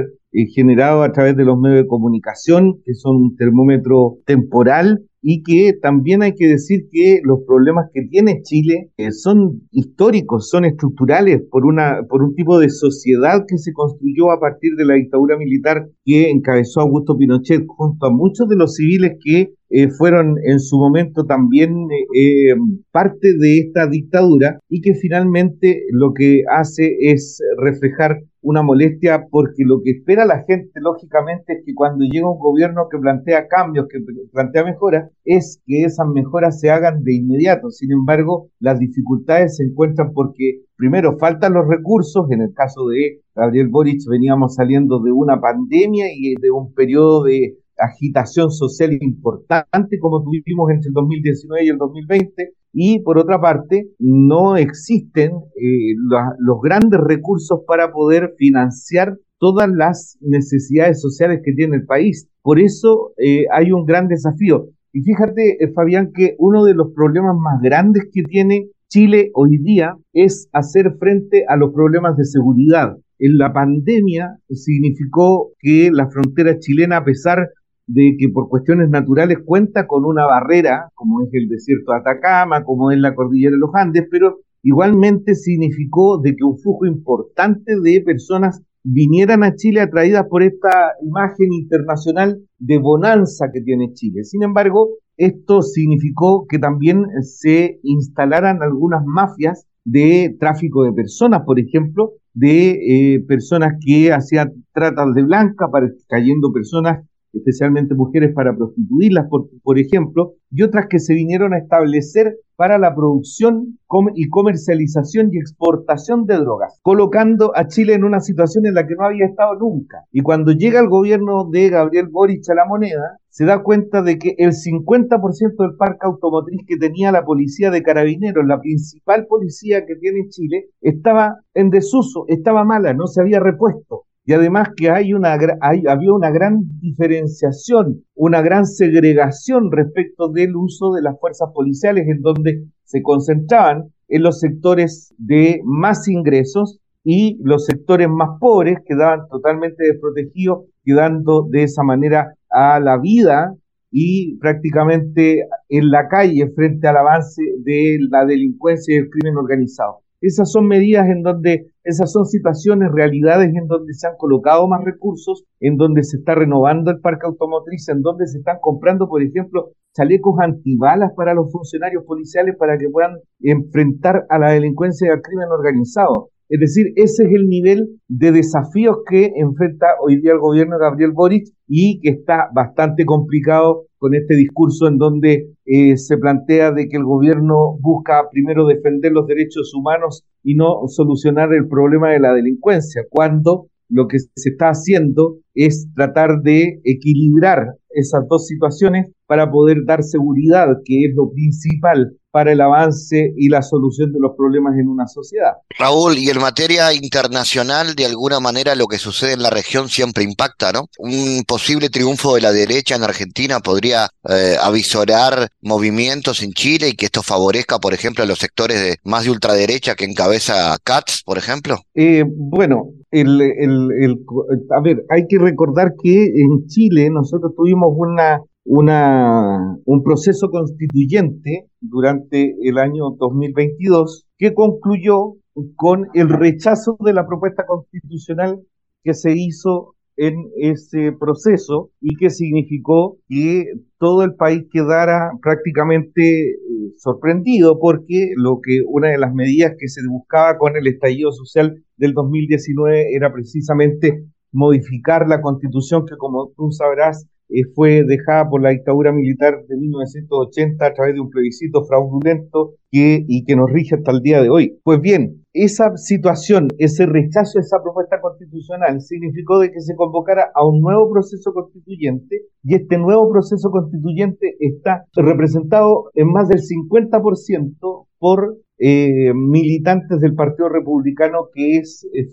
generado a través de los medios de comunicación, que son un termómetro temporal y que también hay que decir que los problemas que tiene Chile son históricos, son estructurales por una por un tipo de sociedad que se construyó a partir de la dictadura militar que encabezó Augusto Pinochet junto a muchos de los civiles que eh, fueron en su momento también eh, eh, parte de esta dictadura y que finalmente lo que hace es reflejar una molestia porque lo que espera la gente lógicamente es que cuando llega un gobierno que plantea cambios, que plantea mejoras, es que esas mejoras se hagan de inmediato. Sin embargo, las dificultades se encuentran porque primero faltan los recursos, en el caso de Gabriel Boric veníamos saliendo de una pandemia y de un periodo de agitación social importante como tuvimos entre el 2019 y el 2020, y por otra parte, no existen eh, los grandes recursos para poder financiar todas las necesidades sociales que tiene el país. Por eso eh, hay un gran desafío. Y fíjate, eh, Fabián, que uno de los problemas más grandes que tiene Chile hoy día es hacer frente a los problemas de seguridad. En la pandemia significó que la frontera chilena, a pesar de que por cuestiones naturales cuenta con una barrera, como es el desierto de Atacama, como es la cordillera de los Andes, pero igualmente significó de que un flujo importante de personas vinieran a Chile atraídas por esta imagen internacional de bonanza que tiene Chile. Sin embargo, esto significó que también se instalaran algunas mafias de tráfico de personas, por ejemplo, de eh, personas que hacían tratas de blanca, para, cayendo personas especialmente mujeres para prostituirlas, por, por ejemplo, y otras que se vinieron a establecer para la producción y comercialización y exportación de drogas, colocando a Chile en una situación en la que no había estado nunca. Y cuando llega el gobierno de Gabriel Boric a la moneda, se da cuenta de que el 50% del parque automotriz que tenía la policía de carabineros, la principal policía que tiene Chile, estaba en desuso, estaba mala, no se había repuesto y además que hay una, hay, había una gran diferenciación, una gran segregación respecto del uso de las fuerzas policiales en donde se concentraban en los sectores de más ingresos y los sectores más pobres quedaban totalmente desprotegidos, quedando de esa manera a la vida y prácticamente en la calle frente al avance de la delincuencia y el crimen organizado. Esas son medidas en donde, esas son situaciones, realidades en donde se han colocado más recursos, en donde se está renovando el parque automotriz, en donde se están comprando, por ejemplo, chalecos antibalas para los funcionarios policiales para que puedan enfrentar a la delincuencia y al crimen organizado. Es decir, ese es el nivel de desafíos que enfrenta hoy día el gobierno de Gabriel Boric y que está bastante complicado con este discurso en donde eh, se plantea de que el gobierno busca primero defender los derechos humanos y no solucionar el problema de la delincuencia, cuando lo que se está haciendo es tratar de equilibrar esas dos situaciones para poder dar seguridad, que es lo principal para el avance y la solución de los problemas en una sociedad. Raúl, y en materia internacional, de alguna manera lo que sucede en la región siempre impacta, ¿no? Un posible triunfo de la derecha en Argentina podría eh, avisorar movimientos en Chile y que esto favorezca, por ejemplo, a los sectores de más de ultraderecha que encabeza Katz, por ejemplo. Eh, bueno, el, el, a ver, hay que recordar que en Chile nosotros tuvimos una una, un proceso constituyente durante el año 2022 que concluyó con el rechazo de la propuesta constitucional que se hizo en ese proceso y que significó que todo el país quedara prácticamente eh, sorprendido porque lo que una de las medidas que se buscaba con el estallido social del 2019 era precisamente modificar la constitución que como tú sabrás eh, fue dejada por la dictadura militar de 1980 a través de un plebiscito fraudulento que, y que nos rige hasta el día de hoy. Pues bien, esa situación, ese rechazo a esa propuesta constitucional significó de que se convocara a un nuevo proceso constituyente y este nuevo proceso constituyente está representado en más del 50% por eh, militantes del Partido Republicano, que es, eh,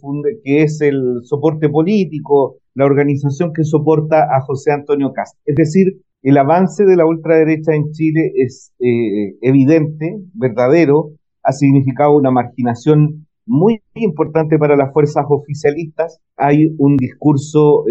que es el soporte político, la organización que soporta a José Antonio Cast. Es decir, el avance de la ultraderecha en Chile es eh, evidente, verdadero, ha significado una marginación muy importante para las fuerzas oficialistas. Hay un discurso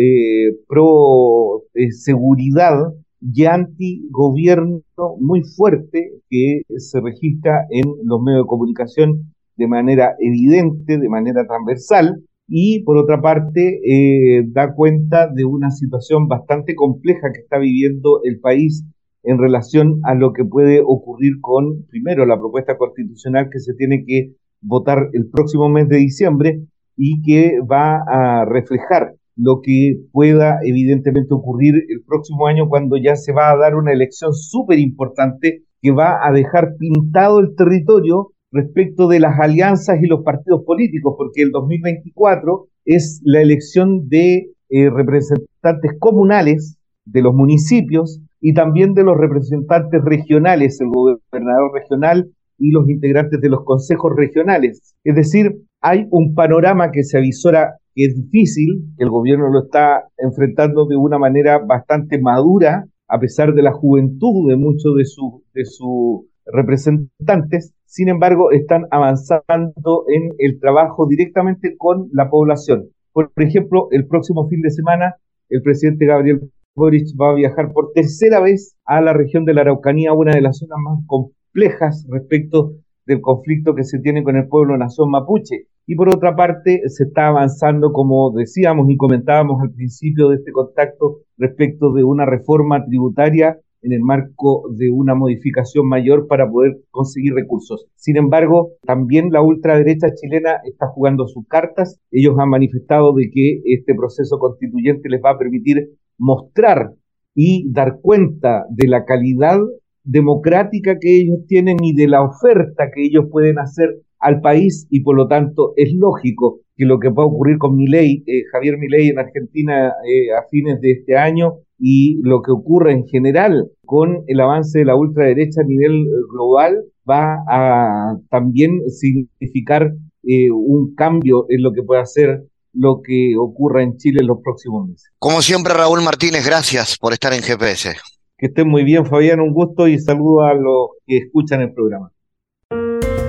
pro seguridad y anti-gobierno muy fuerte que se registra en los medios de comunicación de manera evidente, de manera transversal, y por otra parte eh, da cuenta de una situación bastante compleja que está viviendo el país en relación a lo que puede ocurrir con, primero, la propuesta constitucional que se tiene que votar el próximo mes de diciembre y que va a reflejar lo que pueda evidentemente ocurrir el próximo año cuando ya se va a dar una elección súper importante que va a dejar pintado el territorio respecto de las alianzas y los partidos políticos, porque el 2024 es la elección de eh, representantes comunales de los municipios y también de los representantes regionales, el gobernador regional y los integrantes de los consejos regionales. Es decir, hay un panorama que se avisora que es difícil, que el gobierno lo está enfrentando de una manera bastante madura, a pesar de la juventud de muchos de, sus representantes, sin embargo, están avanzando en el trabajo directamente con la población. Por ejemplo, el próximo fin de semana, el presidente Gabriel Boric va a viajar por tercera vez a la región de la Araucanía, una de las zonas más complejas respecto del conflicto que se tiene con el pueblo nación mapuche. Y por otra parte, se está avanzando, como decíamos y comentábamos al principio de este contacto, respecto de una reforma tributaria en el marco de una modificación mayor para poder conseguir recursos. Sin embargo, también la ultraderecha chilena está jugando sus cartas. Ellos han manifestado de que este proceso constituyente les va a permitir mostrar y dar cuenta de la calidad democrática que ellos tienen y de la oferta que ellos pueden hacer al país y por lo tanto es lógico que lo que va a ocurrir con Milei, eh, Javier Milei en Argentina eh, a fines de este año y lo que ocurre en general con el avance de la ultraderecha a nivel eh, global va a también significar un cambio en lo que puede hacer lo que ocurra en Chile en los próximos meses. Como siempre, Raúl Martínez, gracias por estar en GPS. Que estén muy bien, Fabián, un gusto y saludo a los que escuchan el programa.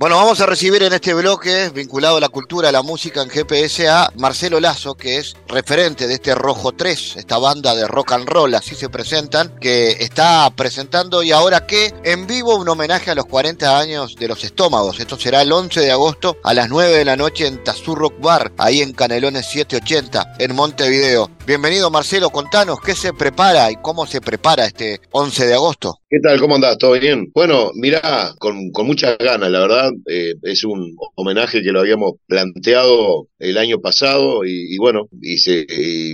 Bueno, vamos a recibir en este bloque, vinculado a la cultura, a la música en GPS, a Marcelo Lazo, que es referente de este Rojo 3, esta banda de rock and roll, así se presentan, que está presentando y ahora que en vivo un homenaje a los 40 años de los estómagos. Esto será el 11 de agosto a las 9 de la noche en Tazú Rock Bar, ahí en Canelones 780, en Montevideo. Bienvenido Marcelo, contanos qué se prepara y cómo se prepara este 11 de agosto. ¿Qué tal? ¿Cómo andás? ¿Todo bien? Bueno, mirá, con, muchas ganas, la verdad, eh, es un homenaje que lo habíamos planteado el año pasado y, bueno, y, se,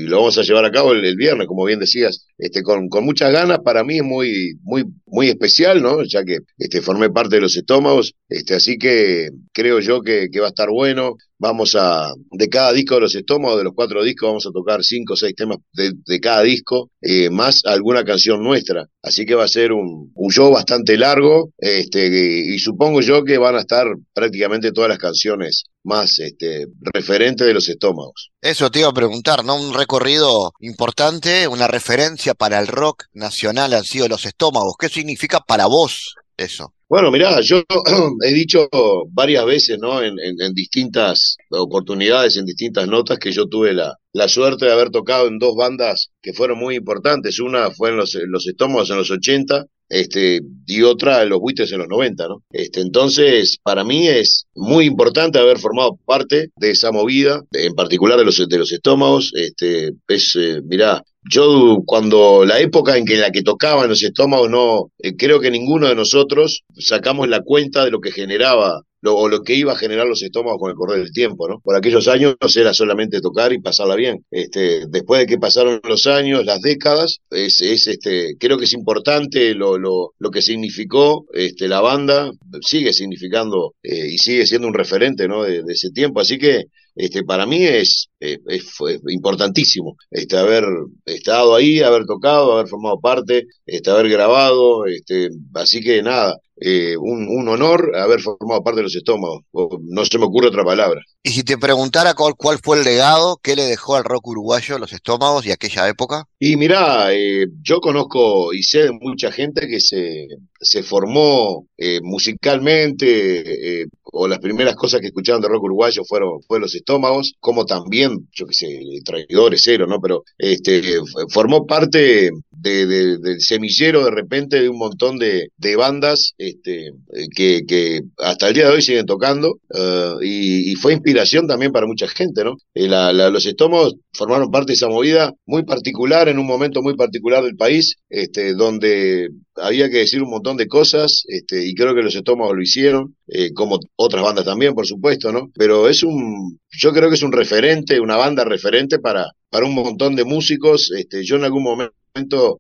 lo vamos a llevar a cabo el, viernes, como bien decías, este, con, con, muchas ganas. Para mí es muy, muy, muy especial, ¿no? Ya que este, formé parte de los estómagos, este, así que creo yo que, va a estar bueno. Vamos a, de cada disco de los estómagos, de los cuatro discos, vamos a tocar cinco o seis temas de, cada disco, eh, más alguna canción nuestra. Así que va a ser un, un, show bastante largo, este, y supongo yo que van a estar prácticamente todas las canciones más este, referentes de los estómagos. Eso te iba a preguntar, ¿no? Un recorrido importante, una referencia para el rock nacional han sido los estómagos. ¿Qué significa para vos eso? Bueno, mirá, yo he dicho varias veces, ¿no? En, en, distintas oportunidades, en distintas notas, que yo tuve la, la suerte de haber tocado en dos bandas que fueron muy importantes. Una fue en los, los estómagos en los 80 este, y otra en los buitres en los 90, ¿no? Este, entonces, para mí es muy importante haber formado parte de esa movida, en particular de los, de los estómagos. Este, es, eh, mirá, yo cuando la época en que la que tocaban los estómagos no eh, creo que ninguno de nosotros sacamos la cuenta de lo que generaba lo, o lo que iba a generar los estómagos con el correr del tiempo, ¿no? Por aquellos años era solamente tocar y pasarla bien. Este, después de que pasaron los años, las décadas, es, es este, creo que es importante lo, lo, lo que significó este, la banda, sigue significando eh, y sigue siendo un referente, ¿no? De, de ese tiempo. Así que este, para mí es, es, importantísimo este, haber estado ahí, haber tocado, haber formado parte, este, haber grabado, este, así que nada, eh, un, un, honor haber formado parte de los estómagos, no se me ocurre otra palabra. Y si te preguntara cuál, cuál fue el legado, ¿qué le dejó al rock uruguayo los estómagos y aquella época? Y mirá, eh, yo conozco y sé de mucha gente que se, se formó eh, musicalmente, eh, o las primeras cosas que escuchaban de rock uruguayo fueron, fueron los estómagos, como también, yo qué sé, traidores cero, ¿no? Pero este, formó parte de, de, del semillero de repente de un montón de, de bandas este, que, que, hasta el día de hoy siguen tocando uh, y, fue inspiración también para mucha gente, ¿no? Eh, los estómagos formaron parte de esa movida muy particular en un momento muy particular del país, este, donde había que decir un montón de cosas, este, y creo que los estómagos lo hicieron, eh, como otras bandas también, por supuesto, ¿no? Pero es un, yo creo que es un referente, una banda referente para, para un montón de músicos. Este, yo en algún momento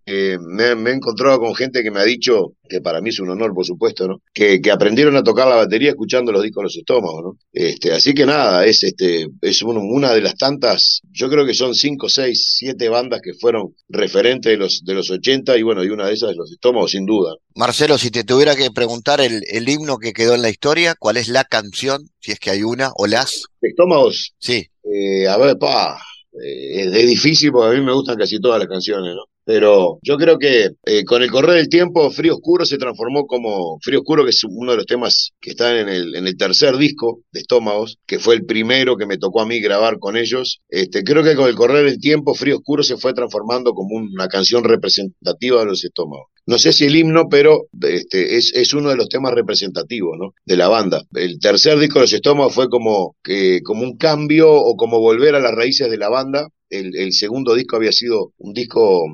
eh, me, me, he encontrado con gente que me ha dicho, que para mí es un honor, por supuesto, ¿no? Que, que aprendieron a tocar la batería escuchando los discos de los estómagos, ¿no? Este, así que nada, es este, es un, una de las tantas, yo creo que son cinco, seis, siete bandas que fueron referentes de los, de los 80 y bueno, y una de esas es los estómagos, sin duda. Marcelo, si te tuviera que preguntar el, el himno que quedó en la historia, ¿cuál es la canción, si es que hay una, o las? ¿Estómagos? Sí. Eh, a ver, pa, eh, es, es difícil porque a mí me gustan casi todas las canciones, ¿no? Pero yo creo que eh, con el correr del tiempo, Frío Oscuro se transformó como Frío Oscuro, que es uno de los temas que están en el, en el tercer disco de Estómagos, que fue el primero que me tocó a mí grabar con ellos. Este, creo que con el correr del tiempo, Frío Oscuro se fue transformando como una canción representativa de los Estómagos. No sé si el himno, pero este, es, es uno de los temas representativos ¿no? de la banda. El tercer disco de los Estómagos fue como, que, como un cambio o como volver a las raíces de la banda. El, el segundo disco había sido un disco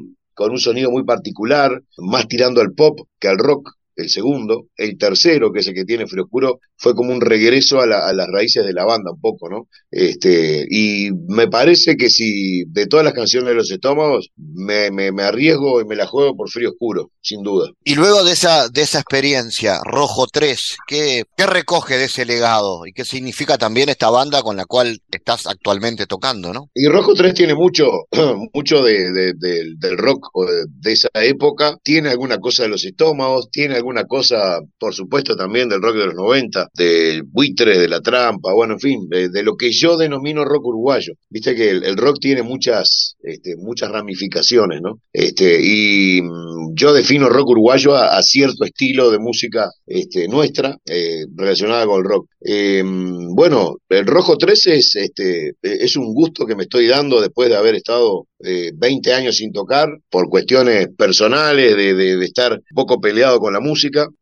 con un sonido muy particular, más tirando al pop que al rock, el segundo. El tercero, que es el que tiene Frío Oscuro, fue como un regreso a, la, a, las raíces de la banda, un poco, ¿no? Este, y me parece que si de todas las canciones de los estómagos, me, me, me arriesgo y me la juego por Frío Oscuro, sin duda. Y luego de esa, de esa experiencia, Rojo 3, ¿qué, ¿qué recoge de ese legado? ¿Y qué significa también esta banda con la cual estás actualmente tocando, no? Y Rojo 3 tiene mucho, mucho de, de, de, del rock o de, esa época, tiene alguna cosa de los estómagos, tiene alguna alguna cosa, por supuesto, también del rock de los 90, del buitre, de la trampa, bueno, en fin, de, lo que yo denomino rock uruguayo. Viste que el, rock tiene muchas, este, muchas ramificaciones, ¿no? Este, y mm, yo defino rock uruguayo a, cierto estilo de música este, nuestra eh, relacionada con el rock. Eh, bueno, el Rojo 13 es, este, es un gusto que me estoy dando después de haber estado 20 eh, años sin tocar por cuestiones personales, de, de, estar un poco peleado con la música.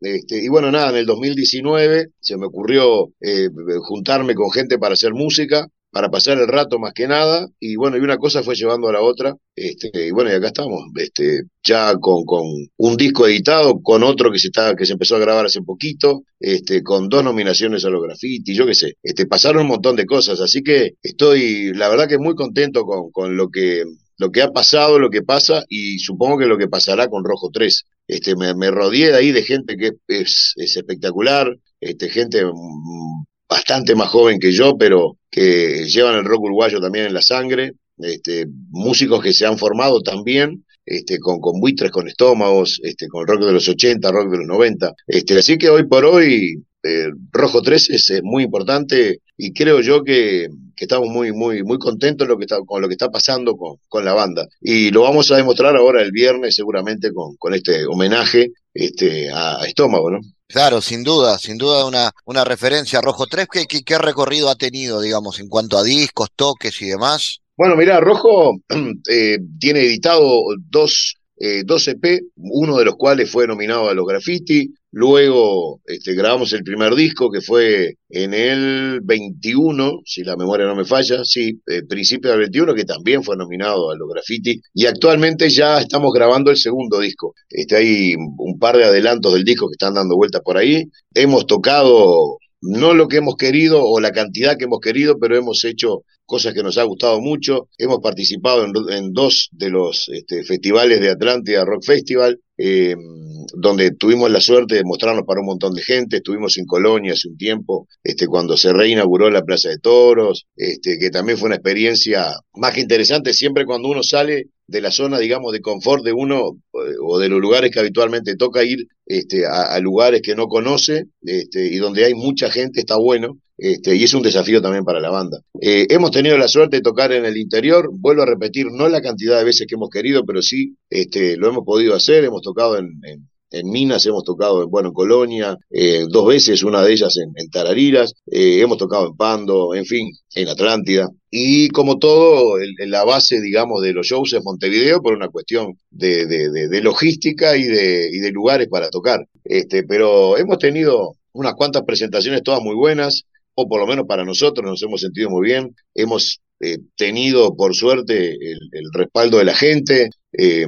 Este, y bueno, nada, en el 2019 se me ocurrió eh, juntarme con gente para hacer música para pasar el rato más que nada, y bueno, y una cosa fue llevando a la otra, este, y bueno, y acá estamos, este, ya con, con un disco editado, con otro que se está, que se empezó a grabar hace poquito, este, con dos nominaciones a los graffiti, yo qué sé, este, pasaron un montón de cosas, así que estoy, la verdad que muy contento con, con lo que lo que ha pasado, lo que pasa y supongo que lo que pasará con Rojo 3. Este, me, me rodeé de ahí de gente que es, es espectacular, este, gente bastante más joven que yo, pero que llevan el rock uruguayo también en la sangre, este, músicos que se han formado también, este, con, con buitres, con estómagos, este, con rock de los 80, rock de los 90. Este, así que hoy por hoy eh, Rojo 3 es, muy importante y creo yo que, estamos muy, muy, muy contentos lo que está, con lo que está pasando con, con, la banda. Y lo vamos a demostrar ahora el viernes seguramente con, con este homenaje este, a, Estómago, ¿no? Claro, sin duda, sin duda una, una referencia a Rojo 3. ¿Qué, qué, recorrido ha tenido, digamos, en cuanto a discos, toques y demás? Bueno, mira, Rojo eh, tiene editado dos eh, dos EP, uno de los cuales fue nominado a los graffiti. Luego este, grabamos el primer disco que fue en el 21, si la memoria no me falla, sí, eh, principio del 21, que también fue nominado a los graffiti. Y actualmente ya estamos grabando el segundo disco. Este, hay un par de adelantos del disco que están dando vueltas por ahí. Hemos tocado no lo que hemos querido o la cantidad que hemos querido, pero hemos hecho cosas que nos ha gustado mucho. Hemos participado en, dos de los este, festivales de Atlántida Rock Festival, eh, donde tuvimos la suerte de mostrarnos para un montón de gente. Estuvimos en Colonia hace un tiempo, este, cuando se reinauguró la Plaza de Toros, este, que también fue una experiencia más que interesante. Siempre cuando uno sale de la zona, digamos, de confort de uno eh, o de los lugares que habitualmente toca ir este, a, lugares que no conoce este, y donde hay mucha gente, está bueno. Este, y es un desafío también para la banda. Eh, hemos tenido la suerte de tocar en el interior, vuelvo a repetir, no la cantidad de veces que hemos querido, pero sí este, lo hemos podido hacer, hemos tocado en, en, Minas, hemos tocado bueno, en Colonia, eh, dos veces, una de ellas en, en Tarariras, eh, hemos tocado en Pando, en fin, en Atlántida. Y como todo, la base, digamos, de los shows es Montevideo por una cuestión de, de, logística y de, y de lugares para tocar. Este, pero hemos tenido unas cuantas presentaciones todas muy buenas por lo menos para nosotros nos hemos sentido muy bien. Hemos eh, tenido, por suerte, el, respaldo de la gente, eh,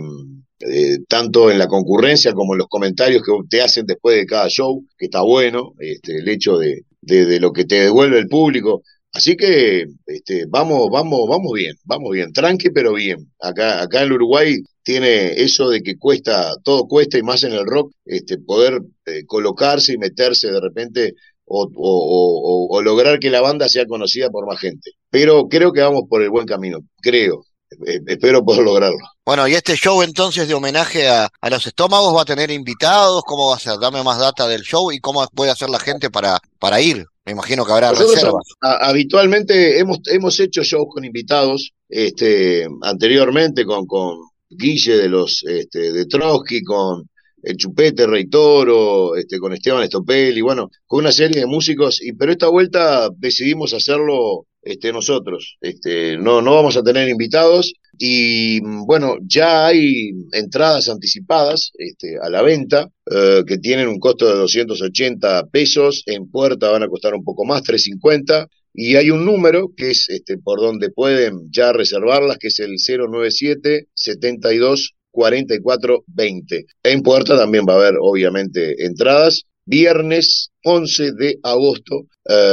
eh, tanto en la concurrencia como en los comentarios que te hacen después de cada show, que está bueno, este, el hecho de, de, lo que te devuelve el público. Así que este, vamos, vamos, vamos bien, vamos bien, tranqui pero bien. Acá, acá en Uruguay tiene eso de que cuesta, todo cuesta y más en el rock, este, poder colocarse y meterse de repente o, lograr que la banda sea conocida por más gente. Pero creo que vamos por el buen camino, creo. Eh, espero poder lograrlo. Bueno, y este show entonces de homenaje a, los estómagos va a tener invitados, ¿cómo va a ser? Dame más data del show y cómo puede hacer la gente para, para ir. Me imagino que habrá reservas. habitualmente hemos, hemos hecho shows con invitados, este, anteriormente con, con Guille de los este, de Trotsky, con el Chupete, Rey Toro, este, con Esteban Estopel bueno, con una serie de músicos, y, pero esta vuelta decidimos hacerlo este, nosotros. Este, no, no vamos a tener invitados y bueno, ya hay entradas anticipadas este, a la venta eh, que tienen un costo de 280 pesos, en puerta van a costar un poco más, 350. Y hay un número que es este, por donde pueden ya reservarlas, que es el 097 72 4420. En Puerta también va a haber, obviamente, entradas. Viernes 11 de agosto,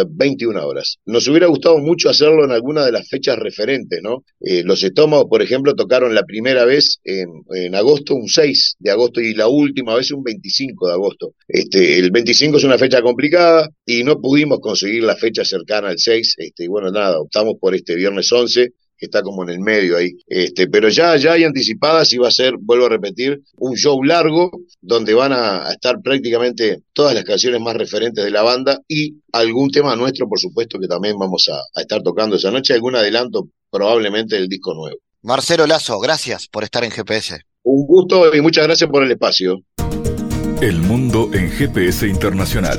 21 eh, horas. Nos hubiera gustado mucho hacerlo en alguna de las fechas referentes, ¿no? Eh, los estómagos, por ejemplo, tocaron la primera vez en, en, agosto, un 6 de agosto, y la última vez un 25 de agosto. Este, el 25 es una fecha complicada y no pudimos conseguir la fecha cercana al 6. Este, y bueno, nada, optamos por este viernes 11 que está como en el medio ahí. Este, pero ya, ya hay anticipadas y va a ser, vuelvo a repetir, un show largo donde van a, estar prácticamente todas las canciones más referentes de la banda y algún tema nuestro, por supuesto, que también vamos a, a estar tocando esa noche, algún adelanto probablemente del disco nuevo. Marcelo Lazo, gracias por estar en GPS. Un gusto y muchas gracias por el espacio. El mundo en GPS Internacional.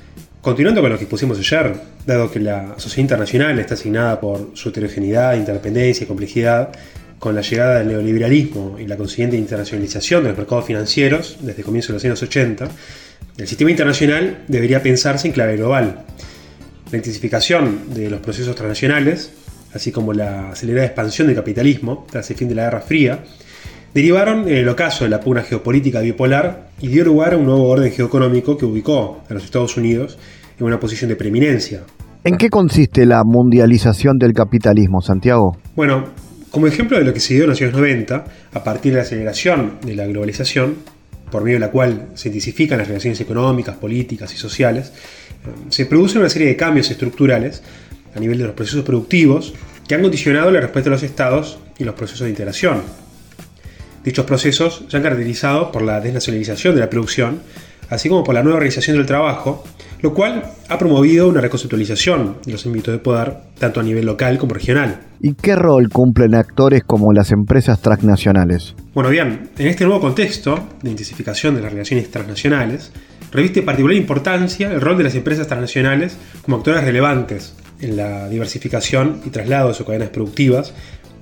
Continuando con lo que pusimos ayer, dado que la sociedad internacional está asignada por su heterogeneidad, independencia y complejidad, con la llegada del neoliberalismo y la consiguiente internacionalización de los mercados financieros desde comienzos de los años 80, el sistema internacional debería pensarse en clave global. La intensificación de los procesos transnacionales, así como la acelerada expansión del capitalismo tras el fin de la Guerra Fría, derivaron en el ocaso de la pugna geopolítica bipolar y dio lugar a un nuevo orden geoeconómico que ubicó a los Estados Unidos en una posición de preeminencia. ¿En qué consiste la mundialización del capitalismo, Santiago? Bueno, como ejemplo de lo que se dio en los años 90, a partir de la aceleración de la globalización, por medio de la cual se intensifican las relaciones económicas, políticas y sociales, eh, se producen una serie de cambios estructurales a nivel de los procesos productivos que han condicionado la respuesta de los estados y los procesos de integración. Dichos procesos se han caracterizado por la desnacionalización de la producción, así como por la nueva organización del trabajo, lo cual ha promovido una reconceptualización de los ámbitos de poder, tanto a nivel local como regional. ¿Y qué rol cumplen actores como las empresas transnacionales? Bueno, bien, en este nuevo contexto de intensificación de las relaciones transnacionales, reviste particular importancia el rol de las empresas transnacionales como actores relevantes en la diversificación y traslado de sus cadenas productivas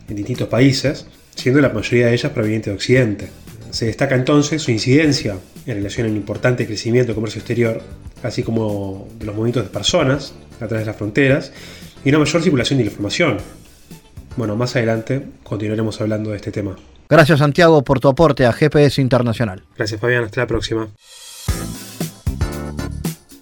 en distintos países, siendo la mayoría de ellas provenientes de Occidente. Se destaca entonces su incidencia en relación al importante crecimiento del comercio exterior, así como de los movimientos de personas a través de las fronteras y una mayor circulación de la información. Bueno, más adelante continuaremos hablando de este tema. Gracias Santiago por tu aporte a GPS Internacional. Gracias Fabián, hasta la próxima.